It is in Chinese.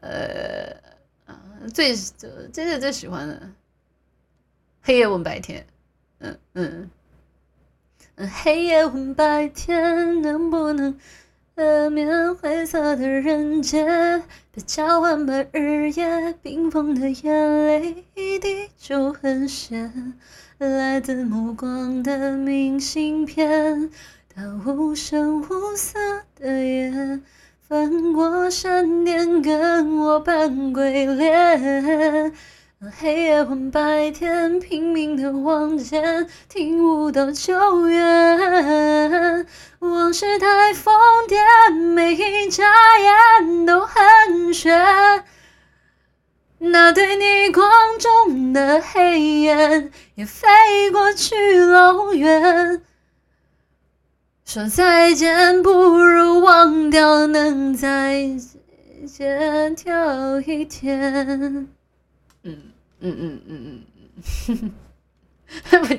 呃啊，最真的最喜欢的黑夜问白天，嗯嗯嗯，黑夜问白天，能不能呃免灰色的人间，别交换吧日夜冰封的眼泪一滴就很咸，来自目光的明信片，它无声无色的夜。翻过山巅，跟我扮鬼脸。黑夜换白天，拼命的往前，听不到救援。往事太疯癫，每一眨眼都很悬。那对逆光中的黑眼，也飞过去老远。说再见，不如掉，能再见跳一天。嗯嗯嗯嗯嗯，不